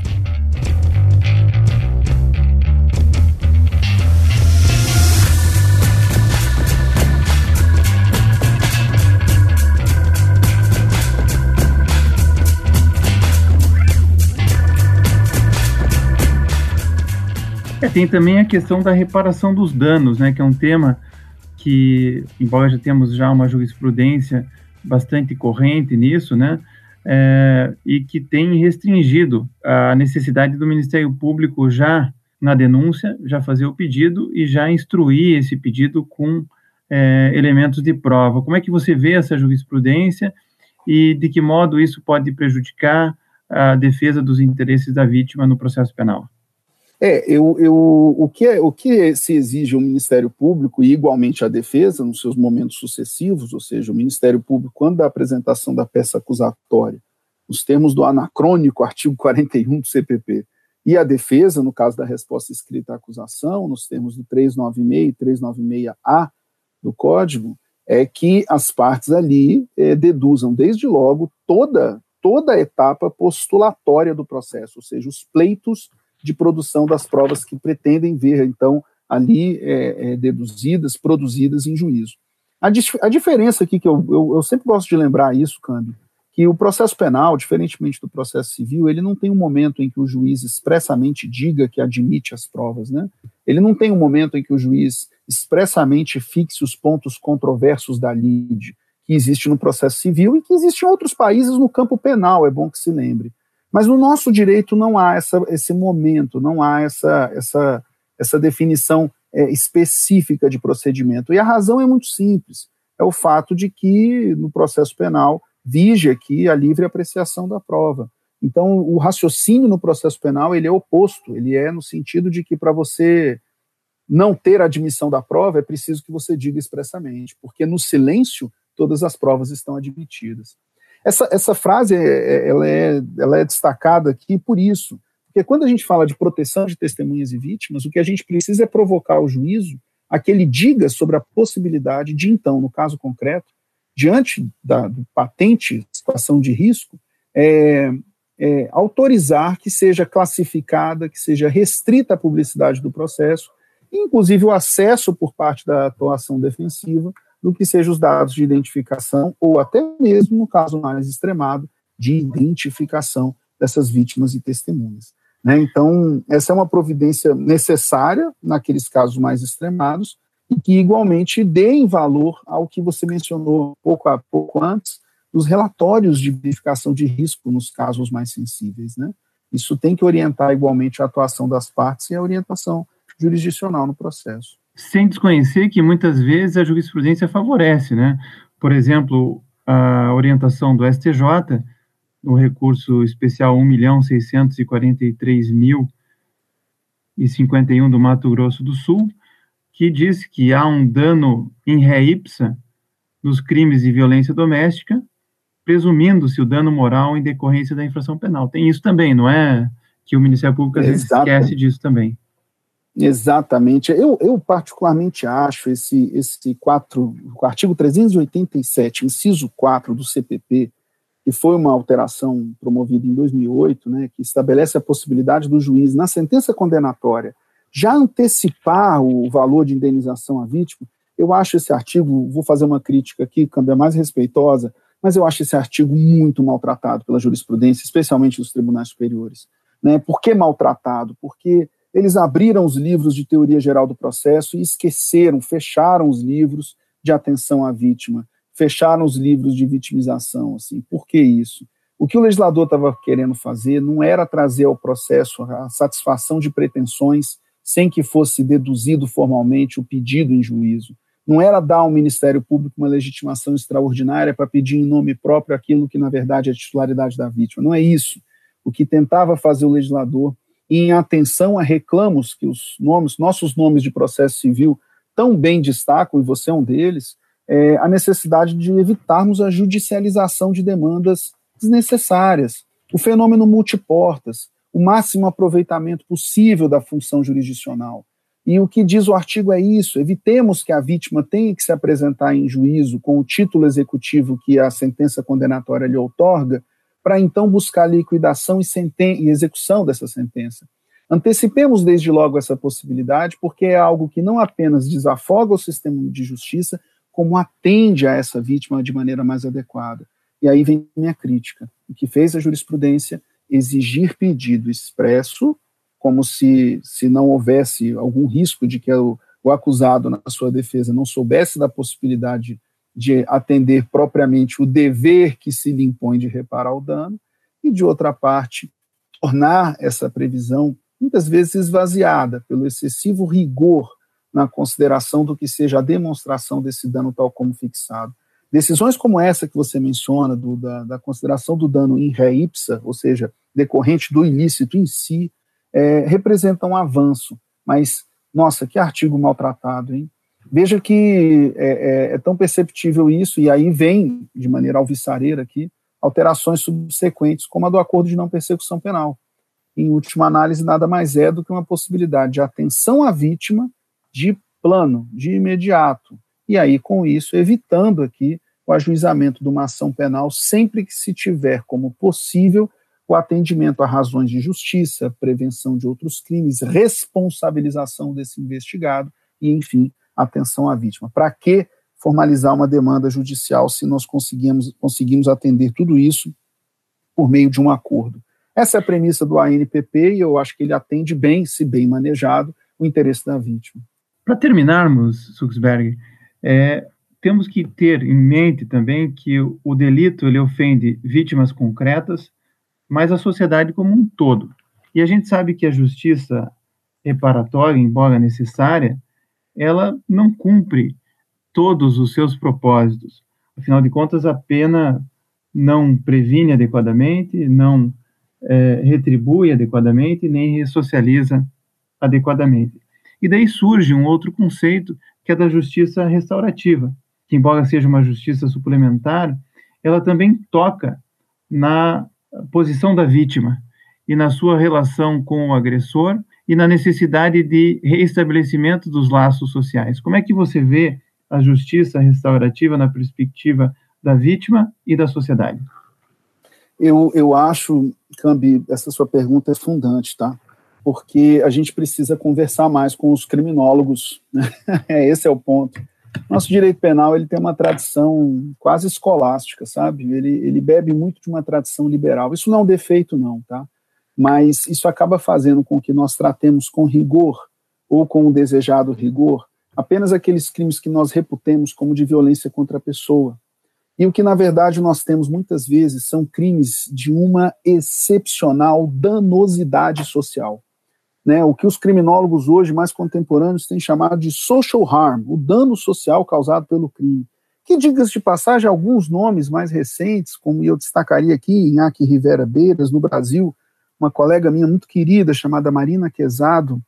B: É, tem também a questão da reparação dos danos, né, que é um tema que, embora já temos já uma jurisprudência bastante corrente nisso, né, é, e que tem restringido a necessidade do Ministério Público já na denúncia, já fazer o pedido e já instruir esse pedido com é, elementos de prova. Como é que você vê essa jurisprudência e de que modo isso pode prejudicar a defesa dos interesses da vítima no processo penal?
C: É, eu, eu, o, que é, o que se exige ao Ministério Público e igualmente à defesa nos seus momentos sucessivos, ou seja, o Ministério Público, quando da apresentação da peça acusatória, nos termos do anacrônico artigo 41 do CPP, e a defesa, no caso da resposta escrita à acusação, nos termos do 396 e 396A do Código, é que as partes ali é, deduzam desde logo toda, toda a etapa postulatória do processo, ou seja, os pleitos de produção das provas que pretendem ver, então, ali é, é, deduzidas, produzidas em juízo. A, a diferença aqui, que eu, eu, eu, sempre gosto de lembrar isso, Câmbio, que o processo penal, diferentemente do processo civil, ele não tem um momento em que o juiz expressamente diga que admite as provas, né? Ele não tem um momento em que o juiz expressamente fixe os pontos controversos da lide, que existe no processo civil e que existe em outros países no campo penal, é bom que se lembre. Mas no nosso direito não há essa, esse momento, não há essa, essa, essa definição é, específica de procedimento. E a razão é muito simples: é o fato de que no processo penal vige aqui a livre apreciação da prova. Então, o raciocínio no processo penal ele é oposto, ele é no sentido de que para você não ter admissão da prova é preciso que você diga expressamente, porque no silêncio todas as provas estão admitidas. Essa, essa frase é, é, ela é, ela é destacada aqui por isso, porque quando a gente fala de proteção de testemunhas e vítimas, o que a gente precisa é provocar o juízo a que ele diga sobre a possibilidade de, então, no caso concreto, diante da do patente situação de risco, é, é, autorizar que seja classificada, que seja restrita a publicidade do processo, inclusive o acesso por parte da atuação defensiva do que sejam os dados de identificação, ou até mesmo, no caso mais extremado, de identificação dessas vítimas e testemunhas. Né? Então, essa é uma providência necessária naqueles casos mais extremados e que, igualmente, deem valor ao que você mencionou pouco a pouco antes, dos relatórios de verificação de risco nos casos mais sensíveis. Né? Isso tem que orientar igualmente a atuação das partes e a orientação jurisdicional no processo.
B: Sem desconhecer que muitas vezes a jurisprudência favorece, né? Por exemplo, a orientação do STJ, no recurso especial 1.643.051 do Mato Grosso do Sul, que diz que há um dano em ré ipsa nos crimes de violência doméstica presumindo-se o dano moral em decorrência da infração penal. Tem isso também, não é? Que o Ministério Público às vezes esquece disso também.
C: Exatamente. Eu, eu particularmente acho esse, esse quatro, o artigo 387, inciso 4 do CPP, que foi uma alteração promovida em 2008, né, que estabelece a possibilidade do juiz, na sentença condenatória, já antecipar o valor de indenização à vítima, eu acho esse artigo, vou fazer uma crítica aqui, câmbio mais respeitosa, mas eu acho esse artigo muito maltratado pela jurisprudência, especialmente dos tribunais superiores. Né? Por que maltratado? Porque eles abriram os livros de teoria geral do processo e esqueceram, fecharam os livros de atenção à vítima, fecharam os livros de vitimização. Assim. Por que isso? O que o legislador estava querendo fazer não era trazer ao processo a satisfação de pretensões sem que fosse deduzido formalmente o pedido em juízo não era dar ao Ministério Público uma legitimação extraordinária para pedir em nome próprio aquilo que, na verdade, é titularidade da vítima. Não é isso. O que tentava fazer o legislador, em atenção a reclamos que os nomes, nossos nomes de processo civil tão bem destacam, e você é um deles, é a necessidade de evitarmos a judicialização de demandas desnecessárias, o fenômeno multiportas, o máximo aproveitamento possível da função jurisdicional. E o que diz o artigo é isso: evitemos que a vítima tenha que se apresentar em juízo com o título executivo que a sentença condenatória lhe outorga, para então buscar liquidação e, e execução dessa sentença. Antecipemos desde logo essa possibilidade, porque é algo que não apenas desafoga o sistema de justiça, como atende a essa vítima de maneira mais adequada. E aí vem minha crítica. O que fez a jurisprudência exigir pedido expresso como se, se não houvesse algum risco de que o, o acusado, na sua defesa, não soubesse da possibilidade de atender propriamente o dever que se lhe impõe de reparar o dano, e, de outra parte, tornar essa previsão muitas vezes esvaziada pelo excessivo rigor na consideração do que seja a demonstração desse dano tal como fixado. Decisões como essa que você menciona, do, da, da, consideração do dano in re ipsa, ou seja, decorrente do ilícito em si, é, representa um avanço, mas, nossa, que artigo maltratado, hein? Veja que é, é, é, tão perceptível isso, e aí vem, de maneira alvissareira aqui, alterações subsequentes, como a do acordo de não persecução penal. Em última análise, nada mais é do que uma possibilidade de atenção à vítima de plano, de imediato, e aí, com isso, evitando aqui o ajuizamento de uma ação penal sempre que se tiver como possível o atendimento a razões de justiça, prevenção de outros crimes, responsabilização desse investigado e, enfim, atenção à vítima. Para que formalizar uma demanda judicial se nós conseguimos, conseguimos atender tudo isso por meio de um acordo? Essa é a premissa do ANPP e eu acho que ele atende bem, se bem manejado, o interesse da vítima.
B: Para terminarmos, Suxberg, é, temos que ter em mente também que o, delito ele ofende vítimas concretas, mas a sociedade como um todo. E a gente sabe que a justiça reparatória, embora necessária, ela não cumpre todos os seus propósitos. Afinal de contas, a pena não previne adequadamente, não é, retribui adequadamente, nem ressocializa adequadamente. E daí surge um outro conceito, que é da justiça restaurativa, que, embora seja uma justiça suplementar, ela também toca na posição da vítima e na sua relação com o agressor e na necessidade de reestabelecimento dos laços sociais. Como é que você vê a justiça restaurativa na perspectiva da vítima e da sociedade?
C: Eu, eu acho, Cambi, essa sua pergunta é fundante, tá? Porque a gente precisa conversar mais com os criminólogos, né? esse é o ponto. Nosso direito penal ele tem uma tradição quase escolástica, sabe? Ele, ele bebe muito de uma tradição liberal. Isso não é um defeito, não, tá? Mas isso acaba fazendo com que nós tratemos com rigor ou com o desejado rigor apenas aqueles crimes que nós reputemos como de violência contra a pessoa. E o que, na verdade, nós temos muitas vezes são crimes de uma excepcional danosidade social. Né, o que os criminólogos hoje mais contemporâneos têm chamado de social harm, o dano social causado pelo crime. Que, diga-se de passagem, alguns nomes mais recentes, como eu destacaria aqui, Inaki Rivera Beiras, no Brasil, uma colega minha muito querida, chamada Marina Quezado,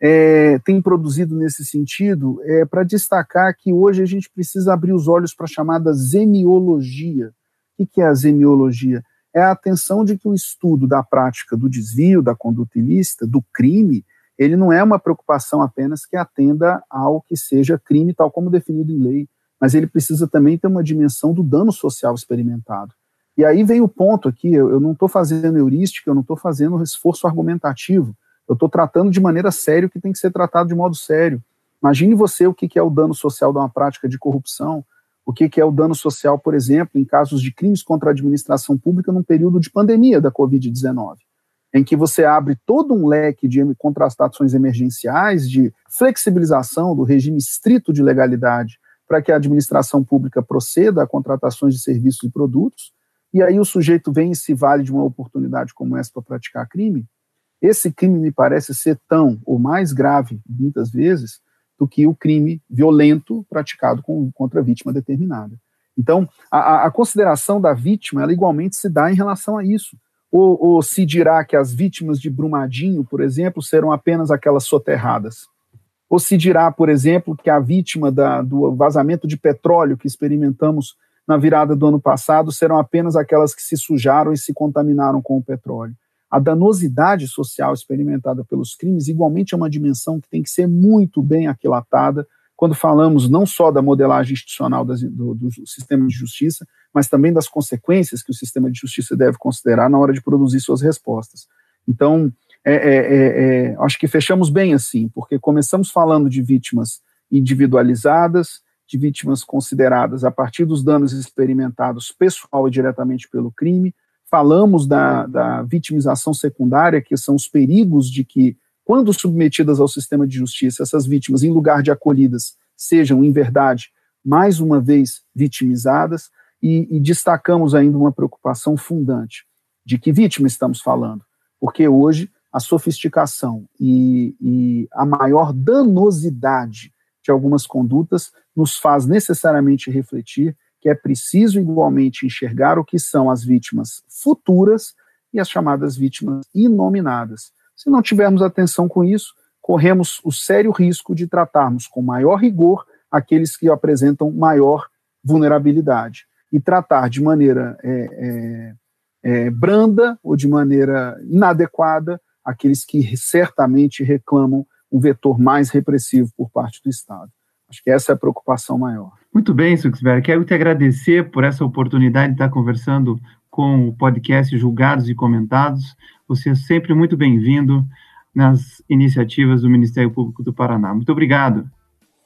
C: é, tem produzido nesse sentido, é, para destacar que hoje a gente precisa abrir os olhos para a chamada zemiologia. O que é a zemiologia? É a atenção de que o estudo da prática do desvio, da conduta ilícita, do crime, ele não é uma preocupação apenas que atenda ao que seja crime, tal como definido em lei, mas ele precisa também ter uma dimensão do dano social experimentado. E aí vem o ponto aqui, eu, não estou fazendo heurística, eu não estou fazendo esforço argumentativo, eu estou tratando de maneira séria o que tem que ser tratado de modo sério. Imagine você o que, é o dano social de uma prática de corrupção, o que é o dano social, por exemplo, em casos de crimes contra a administração pública num período de pandemia da Covid-19, em que você abre todo um leque de contratações emergenciais, de flexibilização do regime estrito de legalidade para que a administração pública proceda a contratações de serviços e produtos, e aí o sujeito vem e se vale de uma oportunidade como essa para praticar crime, esse crime me parece ser tão ou mais grave, muitas vezes, do que o crime violento praticado com, contra a vítima determinada. Então, a, a, consideração da vítima, ela igualmente se dá em relação a isso. Ou, ou, se dirá que as vítimas de Brumadinho, por exemplo, serão apenas aquelas soterradas. Ou se dirá, por exemplo, que a vítima da, do vazamento de petróleo que experimentamos na virada do ano passado serão apenas aquelas que se sujaram e se contaminaram com o petróleo. A danosidade social experimentada pelos crimes, igualmente, é uma dimensão que tem que ser muito bem aquilatada quando falamos não só da modelagem institucional das, do, do sistema de justiça, mas também das consequências que o sistema de justiça deve considerar na hora de produzir suas respostas. Então, é, é, é, é acho que fechamos bem assim, porque começamos falando de vítimas individualizadas, de vítimas consideradas a partir dos danos experimentados pessoal e diretamente pelo crime. Falamos da, da vitimização secundária, que são os perigos de que, quando submetidas ao sistema de justiça, essas vítimas, em lugar de acolhidas, sejam, em verdade, mais uma vez vitimizadas. E, e destacamos ainda uma preocupação fundante. De que vítima estamos falando? Porque hoje a sofisticação e, e a maior danosidade de algumas condutas nos faz necessariamente refletir que é preciso igualmente enxergar o que são as vítimas futuras e as chamadas vítimas inominadas. Se não tivermos atenção com isso, corremos o sério risco de tratarmos com maior rigor aqueles que apresentam maior vulnerabilidade e tratar de maneira é, é, é, branda ou de maneira inadequada aqueles que certamente reclamam um vetor mais repressivo por parte do Estado. Acho que essa é a preocupação maior.
B: Muito bem, Suxberg. Quero te agradecer por essa oportunidade de estar conversando com o podcast Julgados e Comentados. Você é sempre muito bem-vindo nas iniciativas do Ministério Público do Paraná. Muito obrigado.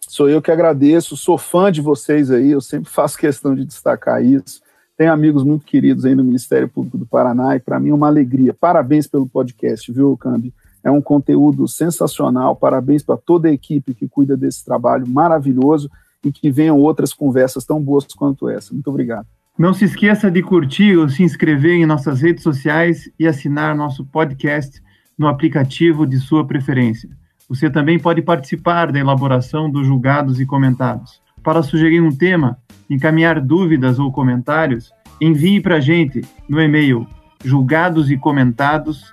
C: Sou eu que agradeço, sou fã de vocês aí, eu sempre faço questão de destacar isso. Tenho amigos muito queridos aí no Ministério Público do Paraná e para mim é uma alegria. Parabéns pelo podcast, viu, Cambi? É um conteúdo sensacional. Parabéns para toda a equipe que cuida desse trabalho maravilhoso e que venham outras conversas tão boas quanto essa. Muito obrigado.
B: Não se esqueça de curtir ou se inscrever em nossas redes sociais e assinar nosso podcast no aplicativo de sua preferência. Você também pode participar da elaboração dos julgados e comentados. Para sugerir um tema, encaminhar dúvidas ou comentários, envie para a gente no e-mail julgados e comentados